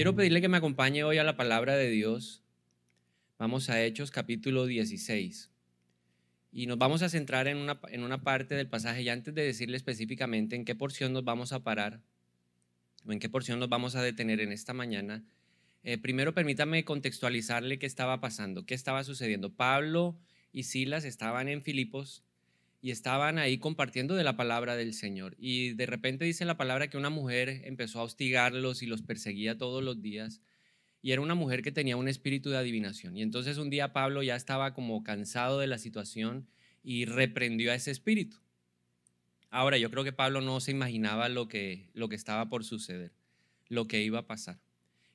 Quiero pedirle que me acompañe hoy a la palabra de Dios. Vamos a Hechos capítulo 16. Y nos vamos a centrar en una, en una parte del pasaje y antes de decirle específicamente en qué porción nos vamos a parar o en qué porción nos vamos a detener en esta mañana, eh, primero permítame contextualizarle qué estaba pasando, qué estaba sucediendo. Pablo y Silas estaban en Filipos y estaban ahí compartiendo de la palabra del Señor. Y de repente dice la palabra que una mujer empezó a hostigarlos y los perseguía todos los días. Y era una mujer que tenía un espíritu de adivinación. Y entonces un día Pablo ya estaba como cansado de la situación y reprendió a ese espíritu. Ahora, yo creo que Pablo no se imaginaba lo que, lo que estaba por suceder, lo que iba a pasar.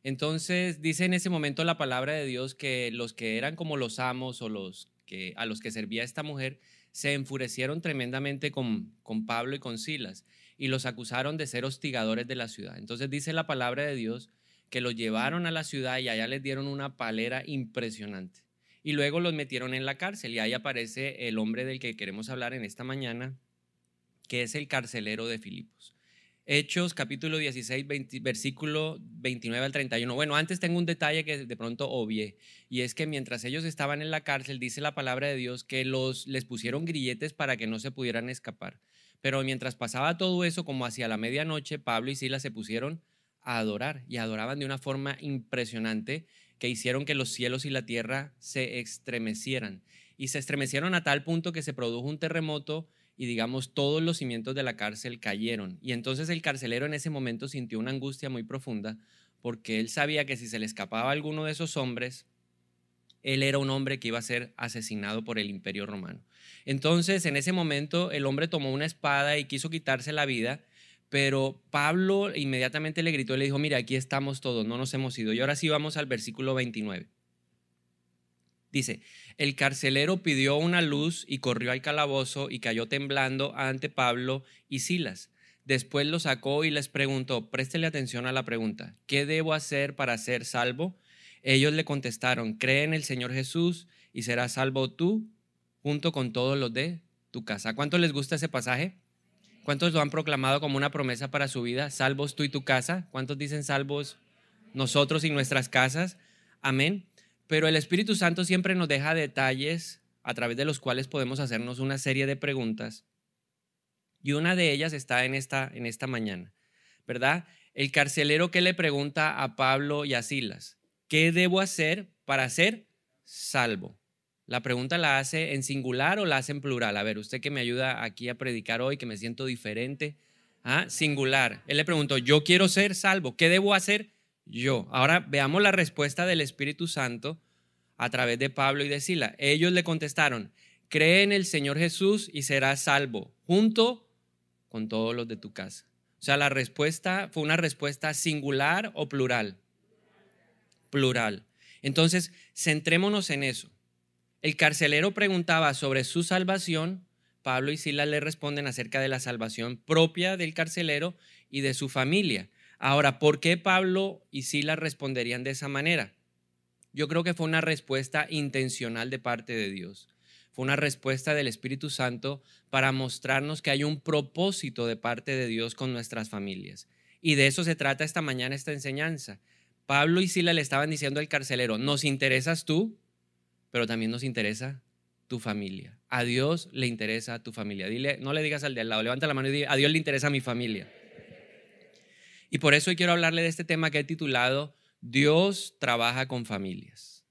Entonces dice en ese momento la palabra de Dios que los que eran como los amos o los que a los que servía esta mujer se enfurecieron tremendamente con, con Pablo y con Silas y los acusaron de ser hostigadores de la ciudad. Entonces dice la palabra de Dios que los llevaron a la ciudad y allá les dieron una palera impresionante. Y luego los metieron en la cárcel y ahí aparece el hombre del que queremos hablar en esta mañana, que es el carcelero de Filipos. Hechos capítulo 16, versículo 29 al 31. Bueno, antes tengo un detalle que de pronto obvié, y es que mientras ellos estaban en la cárcel, dice la palabra de Dios que los, les pusieron grilletes para que no se pudieran escapar. Pero mientras pasaba todo eso, como hacia la medianoche, Pablo y Silas se pusieron a adorar y adoraban de una forma impresionante que hicieron que los cielos y la tierra se estremecieran. Y se estremecieron a tal punto que se produjo un terremoto y digamos todos los cimientos de la cárcel cayeron. Y entonces el carcelero en ese momento sintió una angustia muy profunda porque él sabía que si se le escapaba alguno de esos hombres, él era un hombre que iba a ser asesinado por el imperio romano. Entonces en ese momento el hombre tomó una espada y quiso quitarse la vida, pero Pablo inmediatamente le gritó y le dijo, mira, aquí estamos todos, no nos hemos ido. Y ahora sí vamos al versículo 29. Dice, el carcelero pidió una luz y corrió al calabozo y cayó temblando ante Pablo y Silas. Después lo sacó y les preguntó, préstele atención a la pregunta, ¿qué debo hacer para ser salvo? Ellos le contestaron, cree en el Señor Jesús y serás salvo tú junto con todos los de tu casa. ¿Cuánto les gusta ese pasaje? ¿Cuántos lo han proclamado como una promesa para su vida? Salvos tú y tu casa. ¿Cuántos dicen salvos nosotros y nuestras casas? Amén. Pero el Espíritu Santo siempre nos deja detalles a través de los cuales podemos hacernos una serie de preguntas. Y una de ellas está en esta, en esta mañana, ¿verdad? El carcelero que le pregunta a Pablo y a Silas, ¿qué debo hacer para ser salvo? La pregunta la hace en singular o la hace en plural. A ver, usted que me ayuda aquí a predicar hoy, que me siento diferente. ¿Ah? Singular. Él le preguntó, yo quiero ser salvo. ¿Qué debo hacer? Yo. Ahora veamos la respuesta del Espíritu Santo a través de Pablo y de Sila. Ellos le contestaron, cree en el Señor Jesús y serás salvo, junto con todos los de tu casa. O sea, la respuesta fue una respuesta singular o plural. Plural. Entonces, centrémonos en eso. El carcelero preguntaba sobre su salvación, Pablo y Sila le responden acerca de la salvación propia del carcelero y de su familia. Ahora, ¿por qué Pablo y Silas responderían de esa manera? Yo creo que fue una respuesta intencional de parte de Dios. Fue una respuesta del Espíritu Santo para mostrarnos que hay un propósito de parte de Dios con nuestras familias. Y de eso se trata esta mañana esta enseñanza. Pablo y Silas le estaban diciendo al carcelero, nos interesas tú, pero también nos interesa tu familia. A Dios le interesa tu familia. Dile, no le digas al de al lado, levanta la mano y dile, a Dios le interesa mi familia. Y por eso hoy quiero hablarle de este tema que he titulado Dios trabaja con familias.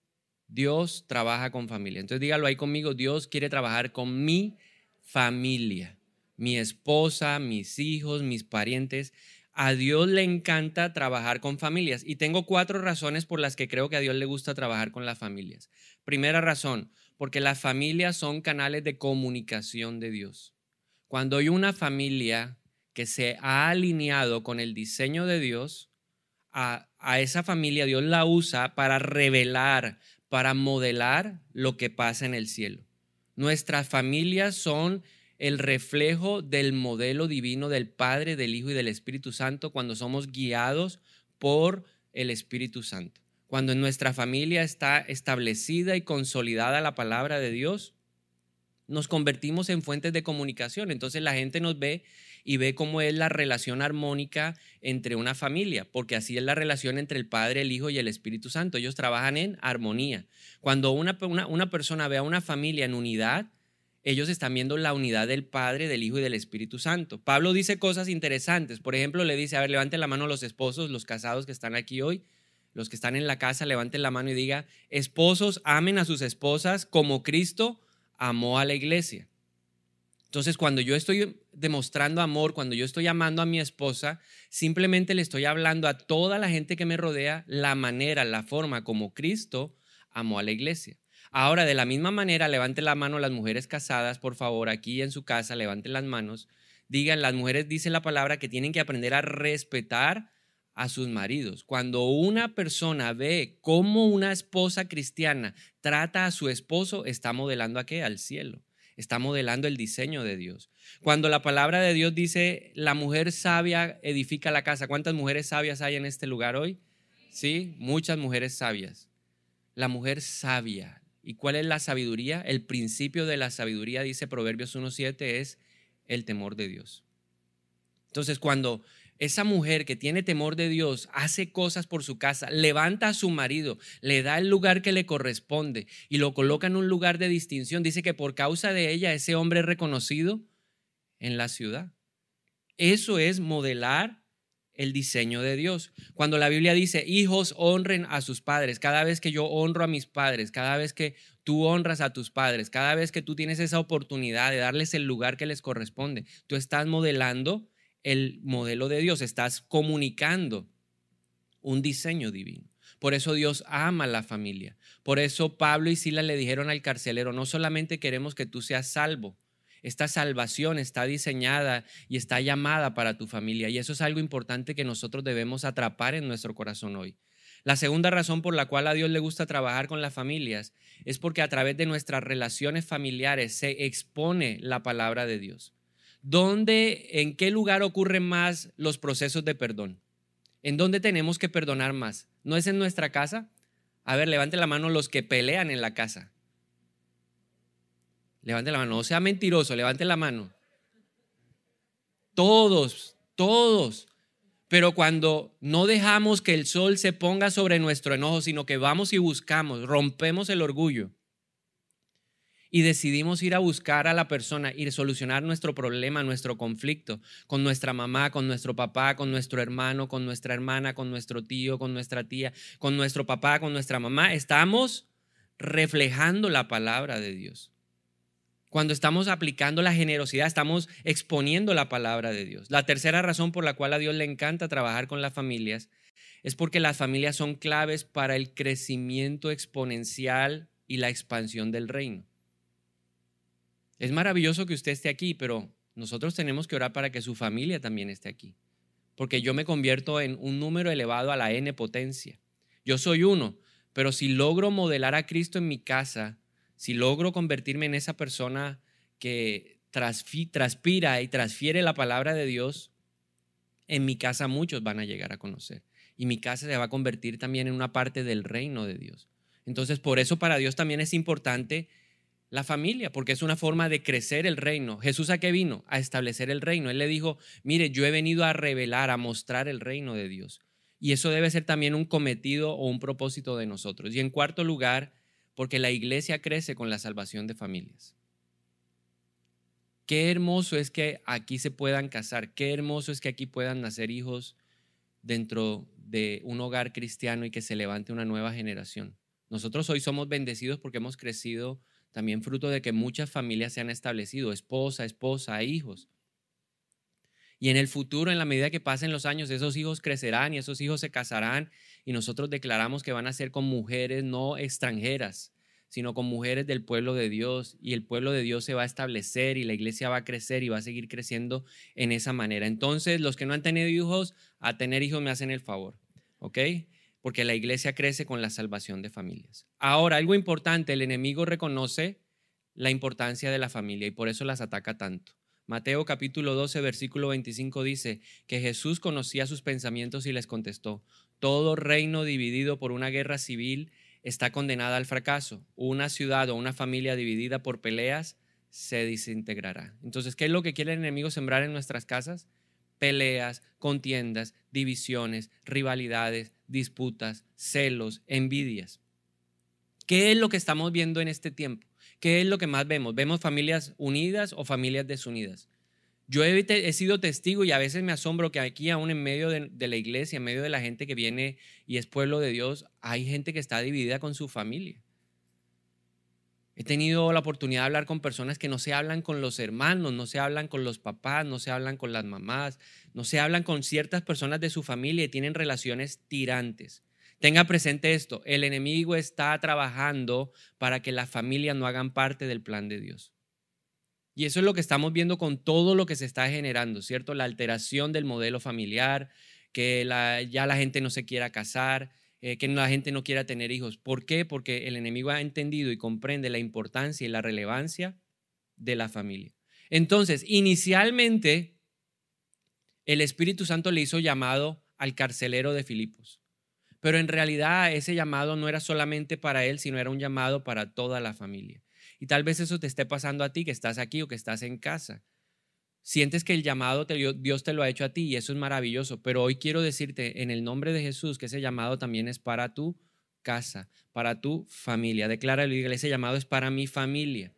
Dios trabaja con familias. Entonces dígalo ahí conmigo, Dios quiere trabajar con mi familia, mi esposa, mis hijos, mis parientes. A Dios le encanta trabajar con familias y tengo cuatro razones por las que creo que a Dios le gusta trabajar con las familias. Primera razón, porque las familias son canales de comunicación de Dios. Cuando hay una familia que se ha alineado con el diseño de Dios, a, esa familia Dios la usa para revelar, para modelar lo que pasa en el cielo. Nuestras familias son el reflejo del modelo divino del Padre, del Hijo y del Espíritu Santo cuando somos guiados por el Espíritu Santo. Cuando en nuestra familia está establecida y consolidada la palabra de Dios, nos convertimos en fuentes de comunicación. Entonces la gente nos ve y ve cómo es la relación armónica entre una familia, porque así es la relación entre el Padre, el Hijo y el Espíritu Santo. Ellos trabajan en armonía. Cuando una, una, persona ve a una familia en unidad, ellos están viendo la unidad del Padre, del Hijo y del Espíritu Santo. Pablo dice cosas interesantes. Por ejemplo, le dice, a ver, levanten la mano los esposos, los casados que están aquí hoy, los que están en la casa, levanten la mano y diga, esposos, amen a sus esposas como Cristo amó a la iglesia. Entonces, cuando yo estoy demostrando amor, cuando yo estoy amando a mi esposa, simplemente le estoy hablando a toda la gente que me rodea la manera, la forma como Cristo amó a la iglesia. Ahora, de la misma manera, levante la mano las mujeres casadas, por favor, aquí en su casa, levanten las manos. Digan, las mujeres dicen la palabra que tienen que aprender a respetar a sus maridos. Cuando una persona ve cómo una esposa cristiana trata a su esposo, está modelando a qué? Al cielo está modelando el diseño de Dios. Cuando la palabra de Dios dice, la mujer sabia edifica la casa, ¿cuántas mujeres sabias hay en este lugar hoy? Sí, muchas mujeres sabias. La mujer sabia. ¿Y cuál es la sabiduría? El principio de la sabiduría, dice Proverbios 1.7, es el temor de Dios. Entonces, cuando esa mujer que tiene temor de Dios hace cosas por su casa, levanta a su marido, le da el lugar que le corresponde y lo coloca en un lugar de distinción. Dice que por causa de ella ese hombre es reconocido en la ciudad. Eso es modelar el diseño de Dios. Cuando la Biblia dice, hijos honren a sus padres, cada vez que yo honro a mis padres, cada vez que tú honras a tus padres, cada vez que tú tienes esa oportunidad de darles el lugar que les corresponde, tú estás modelando el modelo de Dios, estás comunicando un diseño divino. Por eso Dios ama a la familia. Por eso Pablo y Sila le dijeron al carcelero, no solamente queremos que tú seas salvo, esta salvación está diseñada y está llamada para tu familia. Y eso es algo importante que nosotros debemos atrapar en nuestro corazón hoy. La segunda razón por la cual a Dios le gusta trabajar con las familias es porque a través de nuestras relaciones familiares se expone la palabra de Dios. ¿Dónde, en qué lugar ocurren más los procesos de perdón? ¿En dónde tenemos que perdonar más? ¿No es en nuestra casa? A ver, levante la mano los que pelean en la casa. Levante la mano, no sea mentiroso, levante la mano. Todos, todos. Pero cuando no dejamos que el sol se ponga sobre nuestro enojo, sino que vamos y buscamos, rompemos el orgullo, y decidimos ir a buscar a la persona, a solucionar nuestro problema, nuestro conflicto con nuestra mamá, con nuestro papá, con nuestro hermano, con nuestra hermana, con nuestro tío, con nuestra tía, con nuestro papá, con nuestra mamá, estamos reflejando la palabra de Dios. Cuando estamos aplicando la generosidad, estamos exponiendo la palabra de Dios. La tercera razón por la cual a Dios le encanta trabajar con las familias es porque las familias son claves para el crecimiento exponencial y la expansión del reino. Es maravilloso que usted esté aquí, pero nosotros tenemos que orar para que su familia también esté aquí. Porque yo me convierto en un número elevado a la n potencia. Yo soy uno, pero si logro modelar a Cristo en mi casa, si logro convertirme en esa persona que transpira y transfiere la palabra de Dios, en mi casa muchos van a llegar a conocer. Y mi casa se va a convertir también en una parte del reino de Dios. Entonces, por eso para Dios también es importante la familia, porque es una forma de crecer el reino. Jesús a qué vino? A establecer el reino. Él le dijo, mire, yo he venido a revelar, a mostrar el reino de Dios. Y eso debe ser también un cometido o un propósito de nosotros. Y en cuarto lugar, porque la iglesia crece con la salvación de familias. Qué hermoso es que aquí se puedan casar, qué hermoso es que aquí puedan nacer hijos dentro de un hogar cristiano y que se levante una nueva generación. Nosotros hoy somos bendecidos porque hemos crecido también fruto de que muchas familias se han establecido, esposa, esposa, hijos. Y en el futuro, en la medida que pasen los años, esos hijos crecerán y esos hijos se casarán y nosotros declaramos que van a ser con mujeres no extranjeras, sino con mujeres del pueblo de Dios y el pueblo de Dios se va a establecer y la iglesia va a crecer y va a seguir creciendo en esa manera. Entonces, los que no han tenido hijos, a tener hijos me hacen el favor, ¿ok? Porque la iglesia crece con la salvación de familias. Ahora, algo importante, el enemigo reconoce la importancia de la familia y por eso las ataca tanto. Mateo capítulo 12, versículo 25 dice que Jesús conocía sus pensamientos y les contestó, todo reino dividido por una guerra civil está condenada al fracaso. Una ciudad o una familia dividida por peleas se desintegrará. Entonces, ¿qué es lo que quiere el enemigo sembrar en nuestras casas? Peleas, contiendas, divisiones, rivalidades, disputas, celos, envidias. ¿Qué es lo que estamos viendo en este tiempo? ¿Qué es lo que más vemos? ¿Vemos familias unidas o familias desunidas? Yo he, sido testigo y a veces me asombro que aquí, aún en medio de, de, la iglesia, en medio de la gente que viene y es pueblo de Dios, hay gente que está dividida con su familia. He tenido la oportunidad de hablar con personas que no se hablan con los hermanos, no se hablan con los papás, no se hablan con las mamás, no se hablan con ciertas personas de su familia y tienen relaciones tirantes. Tenga presente esto, el enemigo está trabajando para que las familias no hagan parte del plan de Dios. Y eso es lo que estamos viendo con todo lo que se está generando, ¿cierto? La alteración del modelo familiar, que ya la gente no se quiera casar, eh, que la gente no quiera tener hijos. ¿Por qué? Porque el enemigo ha entendido y comprende la importancia y la relevancia de la familia. Entonces, inicialmente, el Espíritu Santo le hizo llamado al carcelero de Filipos. Pero en realidad ese llamado no era solamente para él, sino era un llamado para toda la familia. Y tal vez eso te esté pasando a ti, que estás aquí o que estás en casa. Sientes que el llamado Dios te lo ha hecho a ti y eso es maravilloso, pero hoy quiero decirte en el nombre de Jesús que ese llamado también es para tu casa, para tu familia. La iglesia, ese llamado es para mi familia.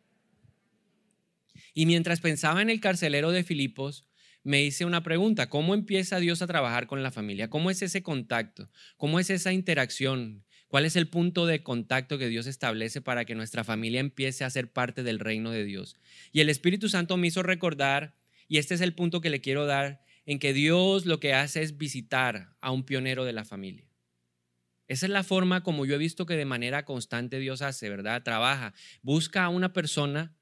Y mientras pensaba en el carcelero de Filipos, me hice una pregunta, ¿cómo empieza Dios a trabajar con la familia? ¿Cómo es ese contacto? ¿Cómo es esa interacción? ¿Cuál es el punto de contacto que Dios establece para que nuestra familia empiece a ser parte del reino de Dios? Y el Espíritu Santo me hizo recordar y este es el punto que le quiero dar, en que Dios lo que hace es visitar a un pionero de la familia. Esa es la forma como yo he visto que de manera constante Dios hace, ¿verdad? Trabaja, busca a una persona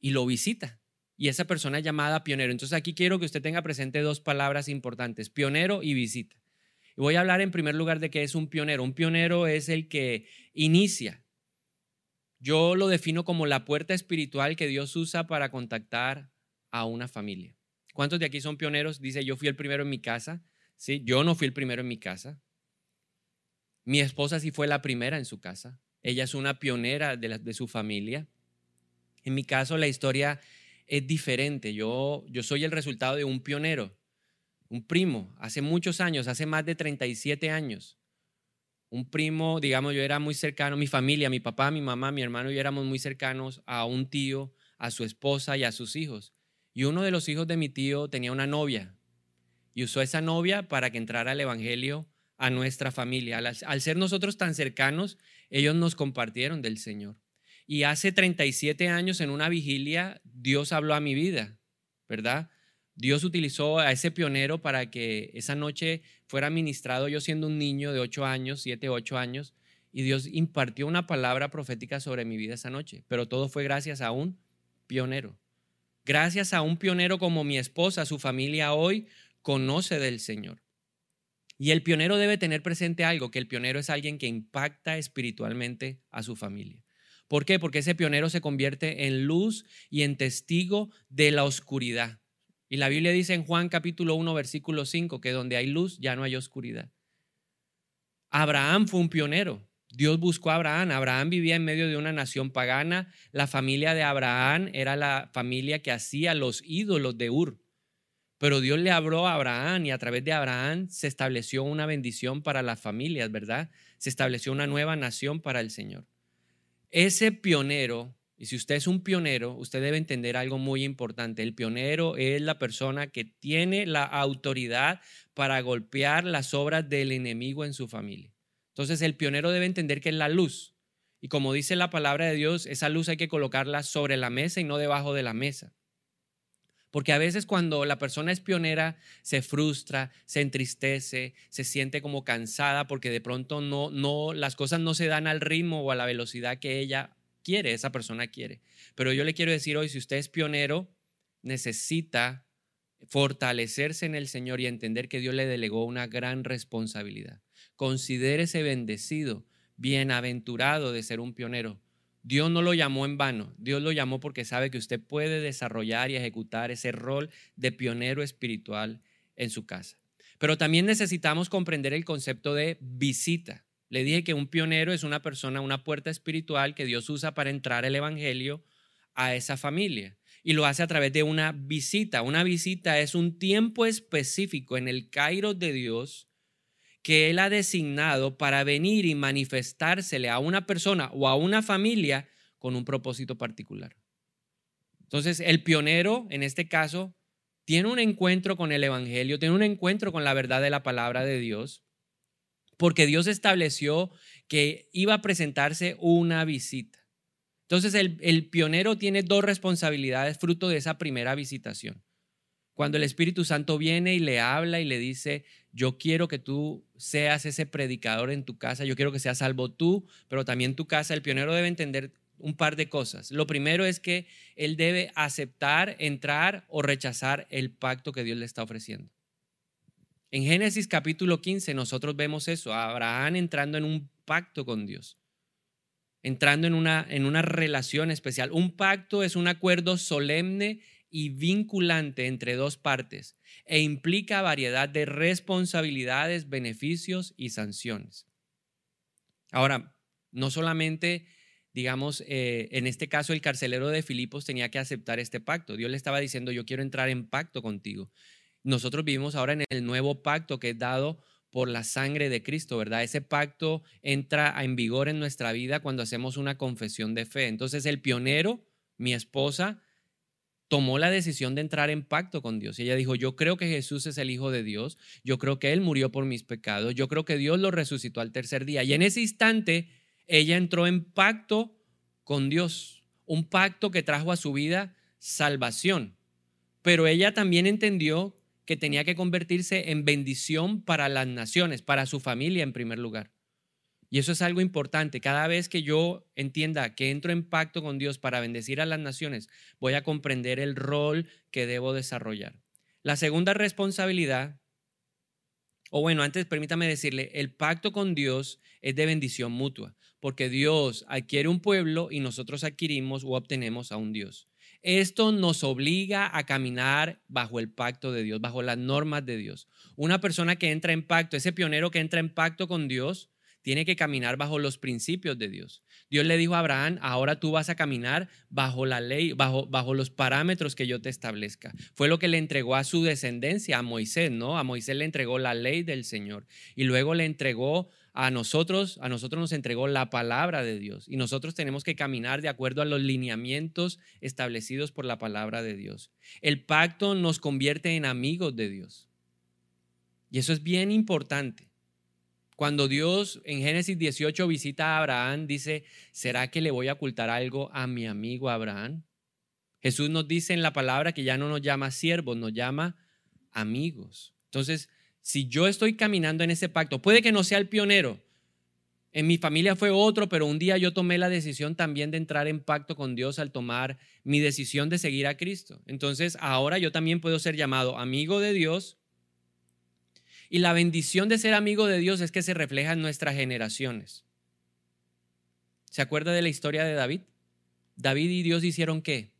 y lo visita. Y esa persona es llamada pionero. Entonces aquí quiero que usted tenga presente dos palabras importantes, pionero y visita. Y voy a hablar en primer lugar de qué es un pionero. Un pionero es el que inicia. Yo lo defino como la puerta espiritual que Dios usa para contactar a una familia. ¿Cuántos de aquí son pioneros? Dice, yo fui el primero en mi casa. Sí, yo no fui el primero en mi casa. Mi esposa sí fue la primera en su casa. Ella es una pionera de, su familia. En mi caso, la historia es diferente. Yo, yo soy el resultado de un pionero, un primo, hace muchos años, hace más de 37 años. Un primo, digamos, yo era muy cercano, mi familia, mi papá, mi mamá, mi hermano yo éramos muy cercanos a un tío, a su esposa y a sus hijos. Y uno de los hijos de mi tío tenía una novia y usó esa novia para que entrara el Evangelio a nuestra familia. Al, ser nosotros tan cercanos, ellos nos compartieron del Señor. Y hace 37 años en una vigilia, Dios habló a mi vida, ¿verdad? Dios utilizó a ese pionero para que esa noche fuera ministrado yo siendo un niño de 8 años, 7, 8 años, y Dios impartió una palabra profética sobre mi vida esa noche, pero todo fue gracias a un pionero. Gracias a un pionero como mi esposa, su familia hoy conoce del Señor. Y el pionero debe tener presente algo, que el pionero es alguien que impacta espiritualmente a su familia. ¿Por qué? Porque ese pionero se convierte en luz y en testigo de la oscuridad. Y la Biblia dice en Juan capítulo 1, versículo 5, que donde hay luz ya no hay oscuridad. Abraham fue un pionero. Dios buscó a Abraham. Abraham vivía en medio de una nación pagana. La familia de Abraham era la familia que hacía los ídolos de Ur. Pero Dios le habló a Abraham y a través de Abraham se estableció una bendición para las familias, ¿verdad? Se estableció una nueva nación para el Señor. Ese pionero, y si usted es un pionero, usted debe entender algo muy importante. El pionero es la persona que tiene la autoridad para golpear las obras del enemigo en su familia. Entonces el pionero debe entender que es la luz. Y como dice la palabra de Dios, esa luz hay que colocarla sobre la mesa y no debajo de la mesa. Porque a veces cuando la persona es pionera se frustra, se entristece, se siente como cansada porque de pronto no, no, las cosas no se dan al ritmo o a la velocidad que ella quiere, esa persona quiere. Pero yo le quiero decir hoy, si usted es pionero, necesita fortalecerse en el Señor y entender que Dios le delegó una gran responsabilidad. Considérese bendecido, bienaventurado de ser un pionero. Dios no lo llamó en vano, Dios lo llamó porque sabe que usted puede desarrollar y ejecutar ese rol de pionero espiritual en su casa. Pero también necesitamos comprender el concepto de visita. Le dije que un pionero es una persona, una puerta espiritual que Dios usa para entrar el Evangelio a esa familia. Y lo hace a través de una visita. Una visita es un tiempo específico en el Cairo de Dios que Él ha designado para venir y manifestársele a una persona o a una familia con un propósito particular. Entonces, el pionero, en este caso, tiene un encuentro con el Evangelio, tiene un encuentro con la verdad de la palabra de Dios, porque Dios estableció que iba a presentarse una visita. Entonces, el, el pionero tiene dos responsabilidades fruto de esa primera visitación. Cuando el Espíritu Santo viene y le habla y le dice, yo quiero que tú seas ese predicador en tu casa, yo quiero que seas salvo tú, pero también tu casa, el pionero debe entender un par de cosas. Lo primero es que él debe aceptar, entrar o rechazar el pacto que Dios le está ofreciendo. En Génesis capítulo 15 nosotros vemos eso, Abraham entrando en un pacto con Dios, entrando en una, en una relación especial. Un pacto es un acuerdo solemne y vinculante entre dos partes e implica variedad de responsabilidades, beneficios y sanciones. Ahora, no solamente, digamos, eh, en este caso el carcelero de Filipos tenía que aceptar este pacto. Dios le estaba diciendo, yo quiero entrar en pacto contigo. Nosotros vivimos ahora en el nuevo pacto que es dado por la sangre de Cristo, ¿verdad? Ese pacto entra en vigor en nuestra vida cuando hacemos una confesión de fe. Entonces el pionero, mi esposa, tomó la decisión de entrar en pacto con Dios. Y ella dijo, yo creo que Jesús es el Hijo de Dios, yo creo que Él murió por mis pecados, yo creo que Dios lo resucitó al tercer día. Y en ese instante, ella entró en pacto con Dios, un pacto que trajo a su vida salvación. Pero ella también entendió que tenía que convertirse en bendición para las naciones, para su familia en primer lugar. Y eso es algo importante. Cada vez que yo entienda que entro en pacto con Dios para bendecir a las naciones, voy a comprender el rol que debo desarrollar. La segunda responsabilidad, o bueno, antes permítame decirle, el pacto con Dios es de bendición mutua, porque Dios adquiere un pueblo y nosotros adquirimos o obtenemos a un Dios. Esto nos obliga a caminar bajo el pacto de Dios, bajo las normas de Dios. Una persona que entra en pacto, ese pionero que entra en pacto con Dios, tiene que caminar bajo los principios de Dios. Dios le dijo a Abraham, ahora tú vas a caminar bajo la ley, bajo, bajo los parámetros que yo te establezca. Fue lo que le entregó a su descendencia, a Moisés, ¿no? A Moisés le entregó la ley del Señor y luego le entregó a nosotros, a nosotros nos entregó la palabra de Dios y nosotros tenemos que caminar de acuerdo a los lineamientos establecidos por la palabra de Dios. El pacto nos convierte en amigos de Dios. Y eso es bien importante. Cuando Dios en Génesis 18 visita a Abraham, dice, ¿será que le voy a ocultar algo a mi amigo Abraham? Jesús nos dice en la palabra que ya no nos llama siervos, nos llama amigos. Entonces, si yo estoy caminando en ese pacto, puede que no sea el pionero. En mi familia fue otro, pero un día yo tomé la decisión también de entrar en pacto con Dios al tomar mi decisión de seguir a Cristo. Entonces, ahora yo también puedo ser llamado amigo de Dios y la bendición de ser amigo de Dios es que se refleja en nuestras generaciones. ¿Se acuerda de la historia de David? David y Dios hicieron qué?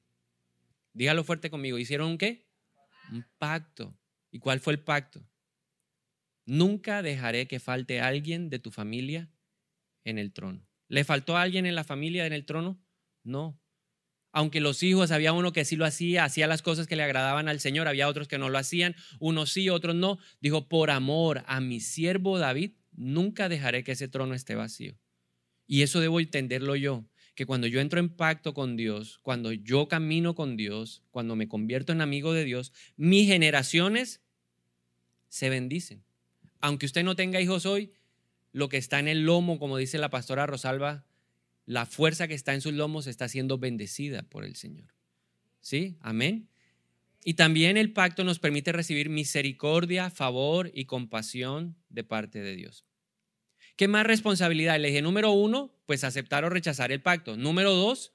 Dígalo fuerte conmigo. ¿Hicieron qué? Un pacto. ¿Y cuál fue el pacto? Nunca dejaré que falte alguien de tu familia en el trono. ¿Le faltó alguien en la familia en el trono? No aunque los hijos, había uno que sí lo hacía, hacía las cosas que le agradaban al Señor, había otros que no lo hacían, unos sí, otros no. Dijo, por amor a mi siervo David, nunca dejaré que ese trono esté vacío. Y eso debo entenderlo yo, que cuando yo entro en pacto con Dios, cuando yo camino con Dios, cuando me convierto en amigo de Dios, mis generaciones se bendicen. Aunque usted no tenga hijos hoy, lo que está en el lomo, como dice la pastora Rosalba, la fuerza que está en sus lomos está siendo bendecida por el Señor. ¿Sí? Amén. Y también el pacto nos permite recibir misericordia, favor y compasión de parte de Dios. ¿Qué más responsabilidad? Le dije, número uno, pues aceptar o rechazar el pacto. Número dos,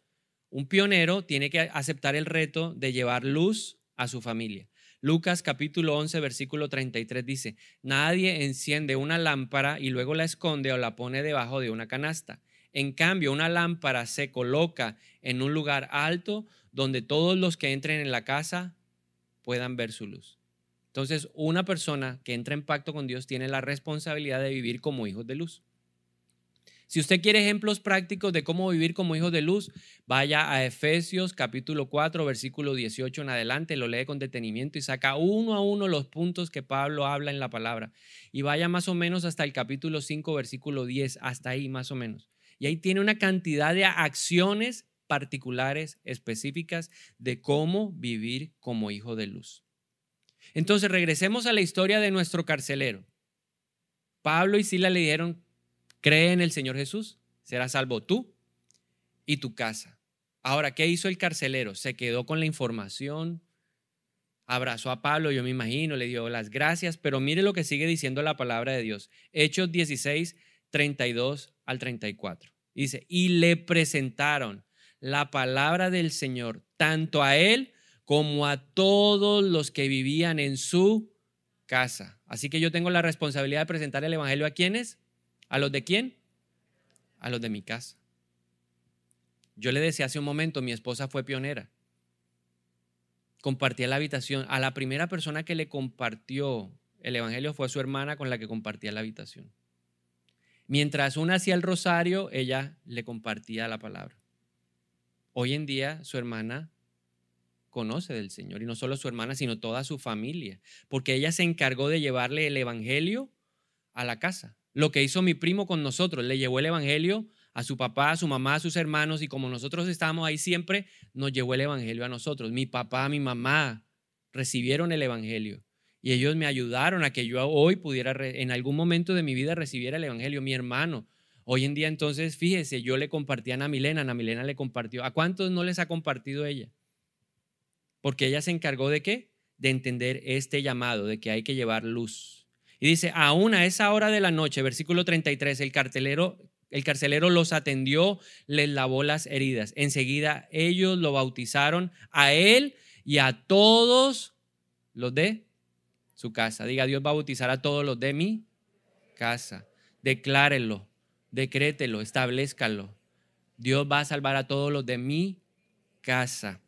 un pionero tiene que aceptar el reto de llevar luz a su familia. Lucas capítulo 11, versículo 33 dice, nadie enciende una lámpara y luego la esconde o la pone debajo de una canasta en cambio, una lámpara se coloca en un lugar alto donde todos los que entren en la casa puedan ver su luz. Entonces, una persona que entra en pacto con Dios tiene la responsabilidad de vivir como hijos de luz. Si usted quiere ejemplos prácticos de cómo vivir como hijos de luz, vaya a Efesios capítulo 4, versículo 18 en adelante, lo lee con detenimiento y saca uno a uno los puntos que Pablo habla en la palabra. Y vaya más o menos hasta el capítulo 5, versículo 10, hasta ahí más o menos. Y ahí tiene una cantidad de acciones particulares, específicas, de cómo vivir como hijo de luz. Entonces regresemos a la historia de nuestro carcelero. Pablo y Sila le dijeron, Cree en el Señor Jesús, serás salvo tú y tu casa. Ahora, ¿qué hizo el carcelero? Se quedó con la información, abrazó a Pablo, yo me imagino, le dio las gracias, pero mire lo que sigue diciendo la palabra de Dios. Hechos 16, 32 al 34. Dice, y le presentaron la palabra del Señor, tanto a él como a todos los que vivían en su casa. Así que yo tengo la responsabilidad de presentar el Evangelio a quienes? ¿A los de quién? A los de mi casa. Yo le decía hace un momento, mi esposa fue pionera. Compartía la habitación. A la primera persona que le compartió el Evangelio fue su hermana con la que compartía la habitación. Mientras una hacía el rosario, ella le compartía la palabra. Hoy en día su hermana conoce del Señor y no solo su hermana, sino toda su familia, porque ella se encargó de llevarle el Evangelio a la casa lo que hizo mi primo con nosotros. Le llevó el Evangelio a su papá, a su mamá, a sus hermanos y como nosotros estábamos ahí siempre, nos llevó el Evangelio a nosotros. Mi papá, mi mamá recibieron el Evangelio y ellos me ayudaron a que yo hoy pudiera, en algún momento de mi vida, recibir el Evangelio. Mi hermano. Hoy en día entonces, fíjese, yo le compartí a Ana Milena, Ana Milena le compartió. ¿A cuántos no les ha compartido ella? Porque ella se encargó de qué? De entender este llamado, de que hay que llevar luz y dice, aún a esa hora de la noche, versículo 33, el el carcelero los atendió, les lavó las heridas. Enseguida ellos lo bautizaron a él y a todos los de su casa. Diga, Dios va a bautizar a todos los de mi casa. Declárelo, decrételo, establezcalo. Dios va a salvar a todos los de mi casa.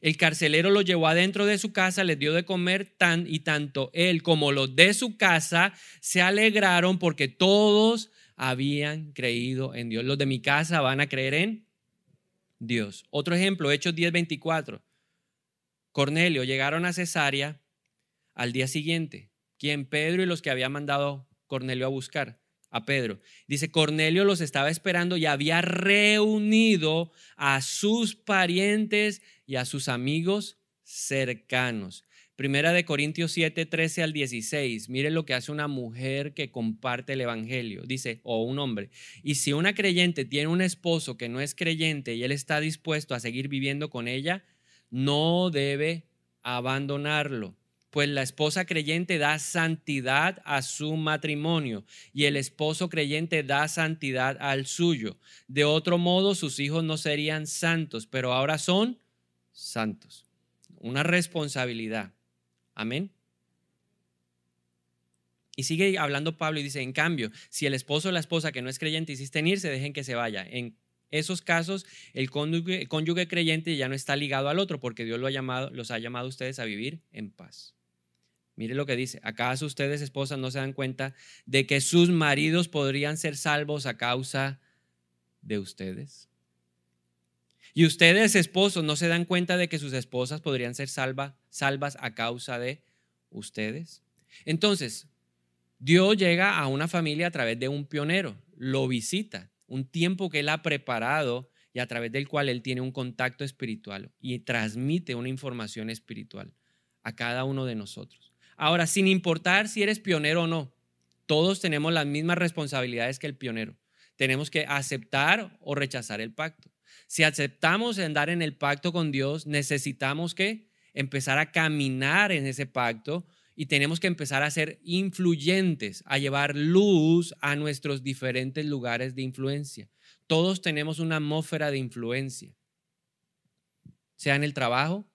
El carcelero lo llevó adentro de su casa, les dio de comer tan y tanto él como los de su casa se alegraron porque todos habían creído en Dios. Los de mi casa van a creer en Dios. Otro ejemplo, Hechos 10:24. Cornelio llegaron a Cesarea al día siguiente. quien Pedro y los que había mandado Cornelio a buscar a Pedro. Dice, Cornelio los estaba esperando y había reunido a sus parientes y a sus amigos cercanos. Primera de Corintios 7, 13 al 16. Mire lo que hace una mujer que comparte el Evangelio. Dice, o un hombre. Y si una creyente tiene un esposo que no es creyente y él está dispuesto a seguir viviendo con ella, no debe abandonarlo pues la esposa creyente da santidad a su matrimonio y el esposo creyente da santidad al suyo. De otro modo, sus hijos no serían santos, pero ahora son santos. Una responsabilidad. Amén. Y sigue hablando Pablo y dice, en cambio, si el esposo o la esposa que no es creyente insisten en irse, dejen que se vaya. En esos casos, el cónyuge, cónyuge, creyente ya no está ligado al otro porque Dios lo ha llamado, los ha llamado a ustedes a vivir en paz. Mire lo que dice, ¿acaso ustedes esposas no se dan cuenta de que sus maridos podrían ser salvos a causa de ustedes? Y ustedes esposos no se dan cuenta de que sus esposas podrían ser salva, salvas a causa de ustedes. Entonces, Dios llega a una familia a través de un pionero, lo visita, un tiempo que él ha preparado y a través del cual él tiene un contacto espiritual y transmite una información espiritual a cada uno de nosotros. Ahora, sin importar si eres pionero o no, todos tenemos las mismas responsabilidades que el pionero. Tenemos que aceptar o rechazar el pacto. Si aceptamos andar en el pacto con Dios, necesitamos que empezar a caminar en ese pacto y tenemos que empezar a ser influyentes, a llevar luz a nuestros diferentes lugares de influencia. Todos tenemos una atmósfera de influencia, sea en el trabajo,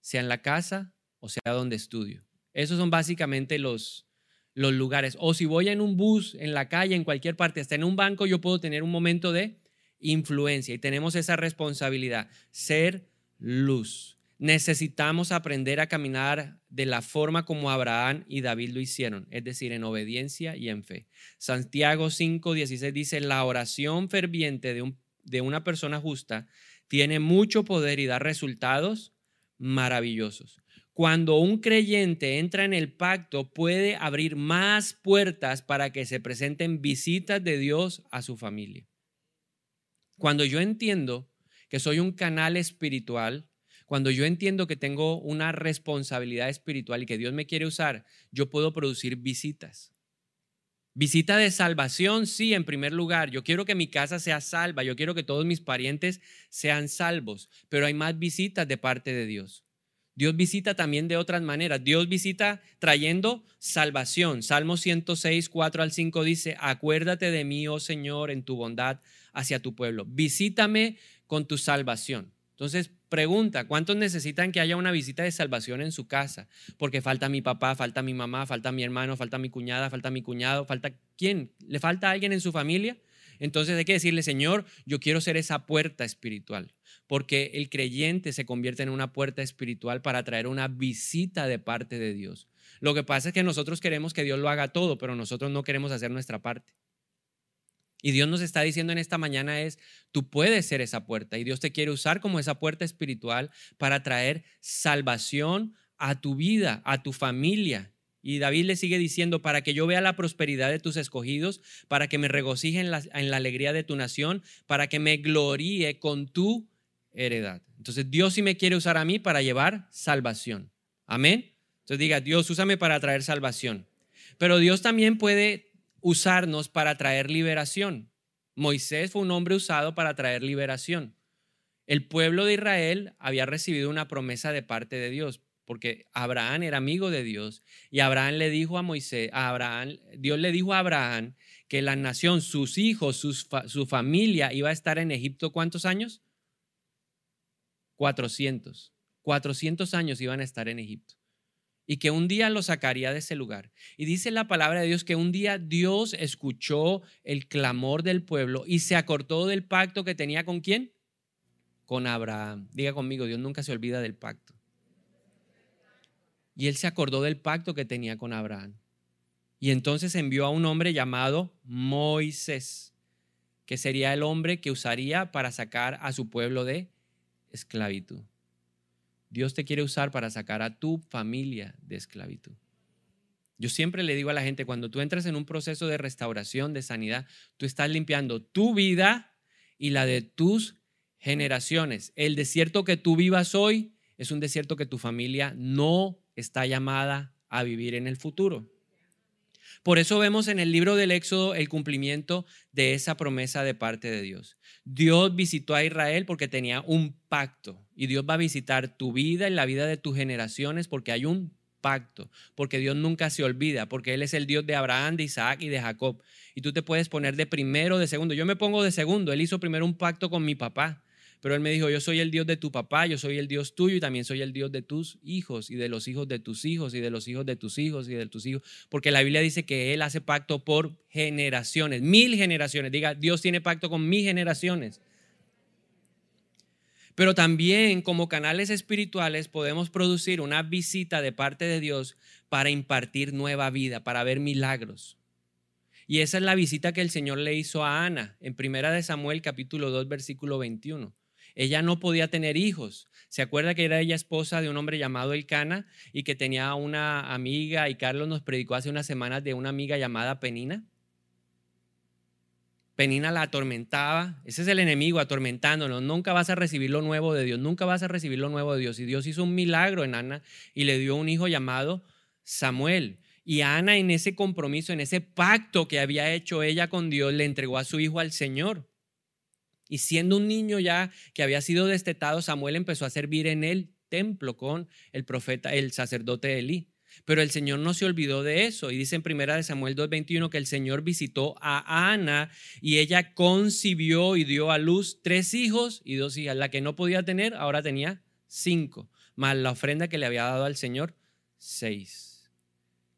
sea en la casa o sea donde estudio. Esos son básicamente los, los lugares. O si voy en un bus, en la calle, en cualquier parte, hasta en un banco, yo puedo tener un momento de influencia y tenemos esa responsabilidad, ser luz, necesitamos aprender a caminar de la forma como Abraham y David lo hicieron, es decir, en obediencia y en fe. Santiago 5:16 dice, la oración ferviente de, un, de una persona justa tiene mucho poder y da resultados maravillosos. Cuando un creyente entra en el pacto, puede abrir más puertas para que se presenten visitas de Dios a su familia. Cuando yo entiendo que soy un canal espiritual, cuando yo entiendo que tengo una responsabilidad espiritual y que Dios me quiere usar, yo puedo producir visitas. Visita de salvación, sí, en primer lugar. Yo quiero que mi casa sea salva, yo quiero que todos mis parientes sean salvos, pero hay más visitas de parte de Dios. Dios visita también de otras maneras. Dios visita trayendo salvación. Salmo 106, 4 al 5 dice, acuérdate de mí, oh Señor, en tu bondad hacia tu pueblo. Visítame con tu salvación. Entonces, pregunta, ¿cuántos necesitan que haya una visita de salvación en su casa? Porque falta mi papá, falta mi mamá, falta mi hermano, falta mi cuñada, falta mi cuñado, falta quién? ¿Le falta alguien en su familia? Entonces hay que decirle, Señor, yo quiero ser esa puerta espiritual, porque el creyente se convierte en una puerta espiritual para traer una visita de parte de Dios. Lo que pasa es que nosotros queremos que Dios lo haga todo, pero nosotros no queremos hacer nuestra parte. Y Dios nos está diciendo en esta mañana es, tú puedes ser esa puerta y Dios te quiere usar como esa puerta espiritual para traer salvación a tu vida, a tu familia. Y David le sigue diciendo, para que yo vea la prosperidad de tus escogidos, para que me regocije en la, en la alegría de tu nación, para que me gloríe con tu heredad. Entonces Dios sí me quiere usar a mí para llevar salvación. Amén. Entonces diga, Dios, úsame para traer salvación. Pero Dios también puede usarnos para traer liberación. Moisés fue un hombre usado para traer liberación. El pueblo de Israel había recibido una promesa de parte de Dios, porque Abraham era amigo de Dios y Abraham le dijo a Moisés, a Abraham, Dios le dijo a Abraham que la nación, sus hijos, su familia iba a estar en Egipto ¿cuántos años? 400. 400 años iban a estar en Egipto y que un día lo sacaría de ese lugar. Y dice la palabra de Dios que un día Dios escuchó el clamor del pueblo y se acordó del pacto que tenía con quién? Con Abraham. Diga conmigo, Dios nunca se olvida del pacto. Y él se acordó del pacto que tenía con Abraham. Y entonces envió a un hombre llamado Moisés, que sería el hombre que usaría para sacar a su pueblo de esclavitud. Dios te quiere usar para sacar a tu familia de esclavitud. Yo siempre le digo a la gente, cuando tú entras en un proceso de restauración, de sanidad, tú estás limpiando tu vida y la de tus generaciones. El desierto que tú vivas hoy es un desierto que tu familia no está llamada a vivir en el futuro. Por eso vemos en el libro del Éxodo el cumplimiento de esa promesa de parte de Dios. Dios visitó a Israel porque tenía un pacto y Dios va a visitar tu vida y la vida de tus generaciones porque hay un pacto, porque Dios nunca se olvida, porque Él es el Dios de Abraham, de Isaac y de Jacob. Y tú te puedes poner de primero, de segundo. Yo me pongo de segundo. Él hizo primero un pacto con mi papá. Pero él me dijo, yo soy el Dios de tu papá, yo soy el Dios tuyo y también soy el Dios de tus hijos y de los hijos de tus hijos y de los hijos de tus hijos y de tus hijos. Porque la Biblia dice que Él hace pacto por generaciones, mil generaciones. Diga, Dios tiene pacto con mil generaciones. Pero también como canales espirituales podemos producir una visita de parte de Dios para impartir nueva vida, para ver milagros. Y esa es la visita que el Señor le hizo a Ana en Primera de Samuel capítulo 2 versículo 21. Ella no podía tener hijos. ¿Se acuerda que era ella esposa de un hombre llamado Elcana y que tenía una amiga y Carlos nos predicó hace unas semanas de una amiga llamada Penina? Penina la atormentaba. Ese es el enemigo atormentándonos. Nunca vas a recibir lo nuevo de Dios. Nunca vas a recibir lo nuevo de Dios. Y Dios hizo un milagro en Ana y le dio un hijo llamado Samuel. Y Ana en ese compromiso, en ese pacto que había hecho ella con Dios, le entregó a su hijo al Señor. Y siendo un niño ya que había sido destetado, Samuel empezó a servir en el templo con el profeta, el sacerdote Elí. Pero el Señor no se olvidó de eso. Y dice en primera de Samuel 2.21 que el Señor visitó a Ana y ella concibió y dio a luz tres hijos y dos hijas. La que no podía tener, ahora tenía cinco. Más la ofrenda que le había dado al Señor, seis.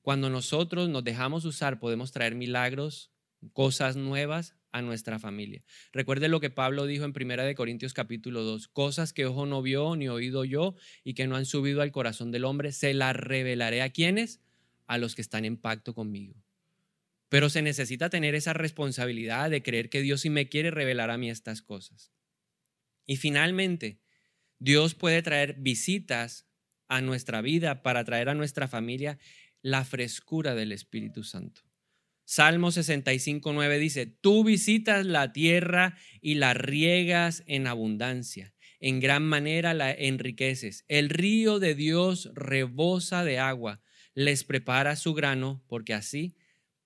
Cuando nosotros nos dejamos usar, podemos traer milagros, cosas nuevas a nuestra familia. Recuerde lo que Pablo dijo en 1 Corintios capítulo 2, cosas que ojo no vio ni oído yo y que no han subido al corazón del hombre, se las revelaré a quienes, a los que están en pacto conmigo. Pero se necesita tener esa responsabilidad de creer que Dios sí me quiere revelar a mí estas cosas. Y finalmente, Dios puede traer visitas a nuestra vida para traer a nuestra familia la frescura del Espíritu Santo. Salmo 65, 9 dice, tú visitas la tierra y la riegas en abundancia, en gran manera la enriqueces. El río de Dios rebosa de agua, les prepara su grano, porque así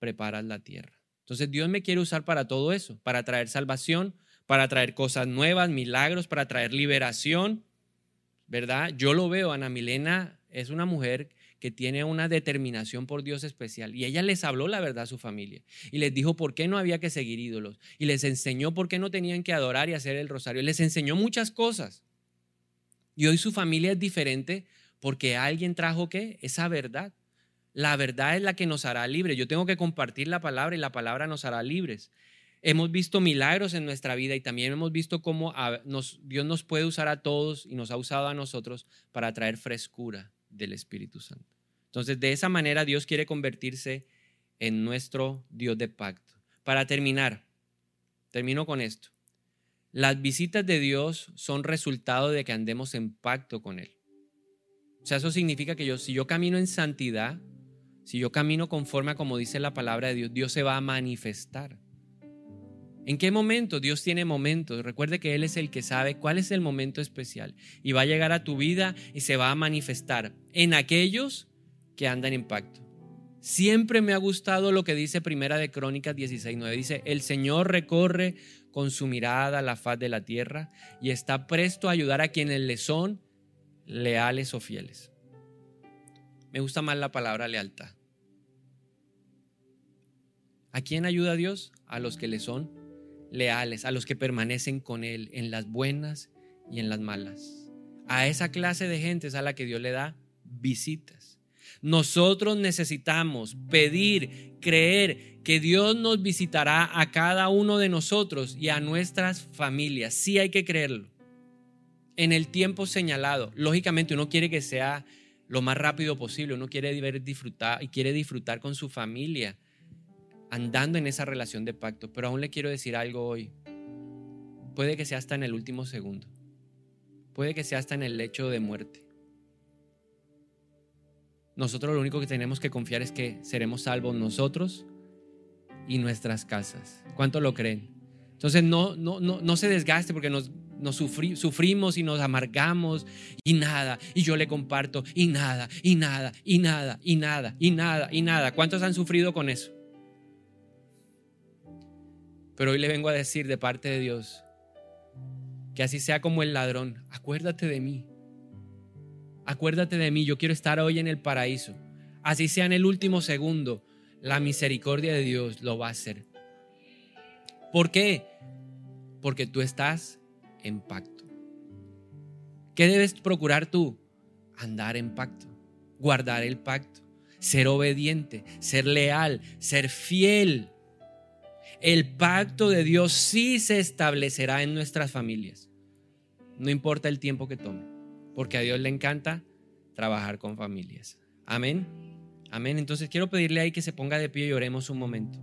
preparas la tierra. Entonces Dios me quiere usar para todo eso, para traer salvación, para traer cosas nuevas, milagros, para traer liberación, ¿verdad? Yo lo veo, Ana Milena es una mujer que tiene una determinación por Dios especial. Y ella les habló la verdad a su familia y les dijo por qué no había que seguir ídolos y les enseñó por qué no tenían que adorar y hacer el rosario. Les enseñó muchas cosas. Y hoy su familia es diferente porque alguien trajo qué? Esa verdad. La verdad es la que nos hará libres. Yo tengo que compartir la palabra y la palabra nos hará libres. Hemos visto milagros en nuestra vida y también hemos visto cómo Dios nos puede usar a todos y nos ha usado a nosotros para traer frescura del Espíritu Santo. Entonces, de esa manera Dios quiere convertirse en nuestro Dios de pacto. Para terminar, termino con esto. Las visitas de Dios son resultado de que andemos en pacto con Él. O sea, eso significa que yo, si yo camino en santidad, si yo camino conforme a como dice la palabra de Dios, Dios se va a manifestar. ¿En qué momento? Dios tiene momentos. Recuerde que Él es el que sabe cuál es el momento especial. Y va a llegar a tu vida y se va a manifestar en aquellos que andan en pacto. Siempre me ha gustado lo que dice Primera de Crónicas 16.9. Dice, el Señor recorre con su mirada la faz de la tierra y está presto a ayudar a quienes le son leales o fieles. Me gusta más la palabra lealtad. ¿A quién ayuda Dios? A los que le son leales, a los que permanecen con Él en las buenas y en las malas. A esa clase de gente es a la que Dios le da visitas. Nosotros necesitamos pedir, creer que Dios nos visitará a cada uno de nosotros y a nuestras familias. Sí hay que creerlo. En el tiempo señalado. Lógicamente uno quiere que sea lo más rápido posible. Uno quiere disfrutar y quiere disfrutar con su familia andando en esa relación de pacto. Pero aún le quiero decir algo hoy. Puede que sea hasta en el último segundo. Puede que sea hasta en el lecho de muerte. Nosotros lo único que tenemos que confiar es que seremos salvos nosotros y nuestras casas. ¿Cuánto lo creen? Entonces no, no, no, no se desgaste porque nos, nos sufrimos y nos amargamos y nada, y yo le comparto y nada, y nada, y nada, y nada, y nada, y nada. ¿Cuántos han sufrido con eso? Pero hoy le vengo a decir de parte de Dios que así sea como el ladrón, acuérdate de mí. Acuérdate de mí, yo quiero estar hoy en el paraíso. Así sea en el último segundo, la misericordia de Dios lo va a hacer. ¿Por qué? Porque tú estás en pacto. ¿Qué debes procurar tú? Andar en pacto, guardar el pacto, ser obediente, ser leal, ser fiel el pacto de Dios sí se establecerá en nuestras familias. No importa el tiempo que tome, porque a Dios le encanta trabajar con familias. Amén. Amén. Entonces quiero pedirle ahí que se ponga de pie y oremos un momento.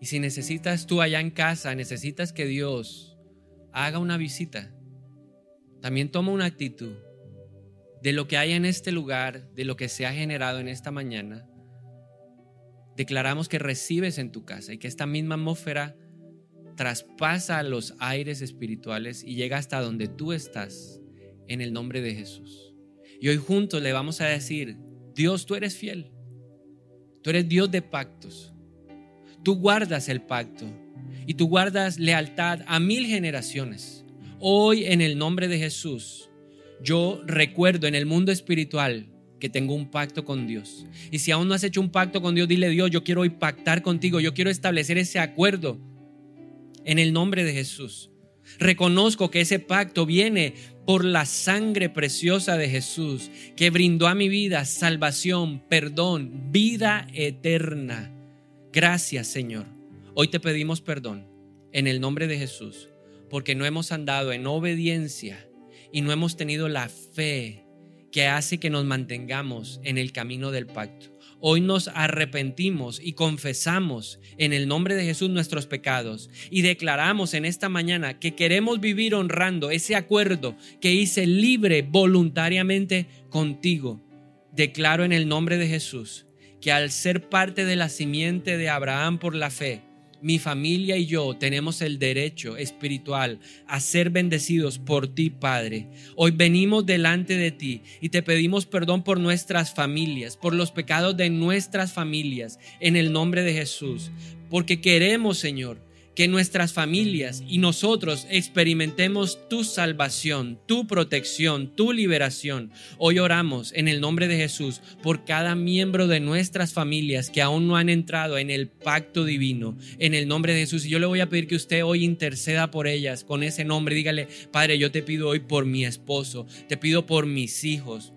Y si necesitas tú allá en casa, necesitas que Dios haga una visita, también toma una actitud de lo que hay en este lugar, de lo que se ha generado en esta mañana, declaramos que recibes en tu casa y que esta misma atmósfera traspasa los aires espirituales y llega hasta donde tú estás en el nombre de Jesús. Y hoy juntos le vamos a decir, Dios, tú eres fiel. Tú eres Dios de pactos. Tú guardas el pacto y tú guardas lealtad a mil generaciones. Hoy en el nombre de Jesús yo recuerdo en el mundo espiritual que tengo un pacto con Dios. Y si aún no has hecho un pacto con Dios, dile Dios, yo quiero hoy pactar contigo, yo quiero establecer ese acuerdo en el nombre de Jesús. Reconozco que ese pacto viene por la sangre preciosa de Jesús, que brindó a mi vida salvación, perdón, vida eterna. Gracias, Señor. Hoy te pedimos perdón en el nombre de Jesús, porque no hemos andado en obediencia y no hemos tenido la fe que hace que nos mantengamos en el camino del pacto. Hoy nos arrepentimos y confesamos en el nombre de Jesús nuestros pecados y declaramos en esta mañana que queremos vivir honrando ese acuerdo que hice libre voluntariamente contigo. Declaro en el nombre de Jesús que al ser parte de la simiente de Abraham por la fe, mi familia y yo tenemos el derecho espiritual a ser bendecidos por ti, Padre. Hoy venimos delante de ti y te pedimos perdón por nuestras familias, por los pecados de nuestras familias, en el nombre de Jesús. Porque queremos, Señor, que nuestras familias y nosotros experimentemos tu salvación, tu protección, tu liberación. Hoy oramos en el nombre de Jesús por cada miembro de nuestras familias que aún no han entrado en el pacto divino, en el nombre de Jesús. Y yo le voy a pedir que usted hoy interceda por ellas con ese nombre. Dígale, Padre, yo te pido hoy por mi esposo, te pido por mis hijos.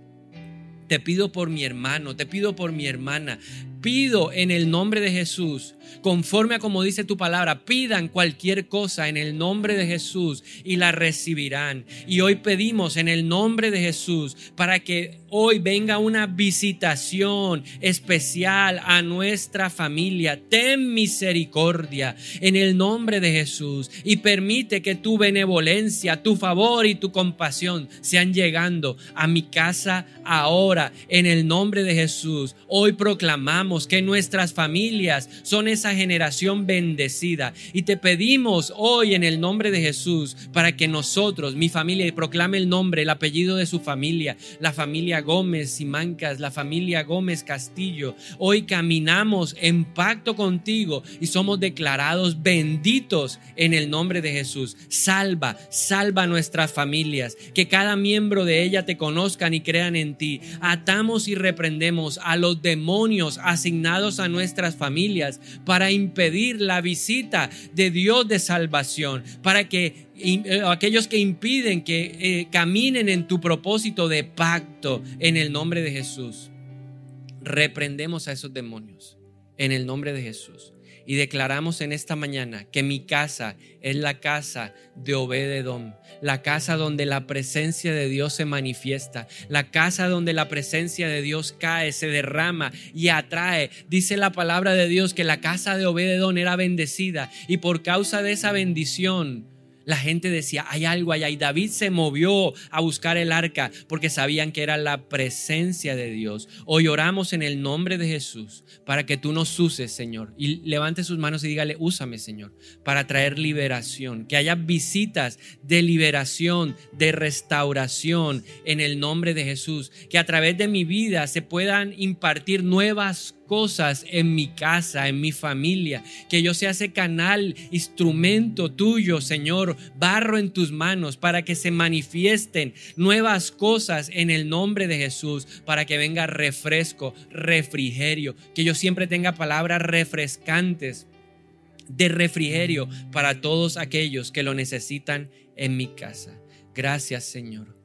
Te pido por mi hermano, te pido por mi hermana, pido en el nombre de Jesús, conforme a como dice tu palabra, pidan cualquier cosa en el nombre de Jesús y la recibirán. Y hoy pedimos en el nombre de Jesús para que hoy venga una visitación especial a nuestra familia. Ten misericordia en el nombre de Jesús y permite que tu benevolencia, tu favor y tu compasión sean llegando a mi casa ahora en el nombre de Jesús. Hoy proclamamos que nuestras familias son esa generación bendecida. Y te pedimos hoy en el nombre de Jesús para que nosotros, mi familia, y proclame el nombre, el apellido de su familia, la familia Gómez y Mancas, la familia Gómez Castillo. Hoy caminamos en pacto contigo y somos declarados benditos en el nombre de Jesús. Salva, salva nuestras familias, que cada miembro de ella te conozcan y crean en ti. Atamos y reprendemos a los demonios, a asignados a nuestras familias para impedir la visita de Dios de salvación, para que eh, aquellos que impiden que eh, caminen en tu propósito de pacto en el nombre de Jesús. Reprendemos a esos demonios en el nombre de Jesús y declaramos en esta mañana que mi casa es la casa de Obededom, la casa donde la presencia de Dios se manifiesta, la casa donde la presencia de Dios cae, se derrama y atrae. Dice la palabra de Dios que la casa de Obededom era bendecida y por causa de esa bendición la gente decía, hay algo allá. Y David se movió a buscar el arca porque sabían que era la presencia de Dios. Hoy oramos en el nombre de Jesús para que tú nos uses, Señor. Y levante sus manos y dígale, úsame, Señor, para traer liberación. Que haya visitas de liberación, de restauración en el nombre de Jesús. Que a través de mi vida se puedan impartir nuevas cosas en mi casa, en mi familia, que yo sea ese canal, instrumento tuyo, Señor, barro en tus manos para que se manifiesten nuevas cosas en el nombre de Jesús, para que venga refresco, refrigerio, que yo siempre tenga palabras refrescantes de refrigerio para todos aquellos que lo necesitan en mi casa. Gracias, Señor,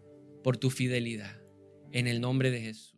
por tu fidelidad. En el nombre de Jesús.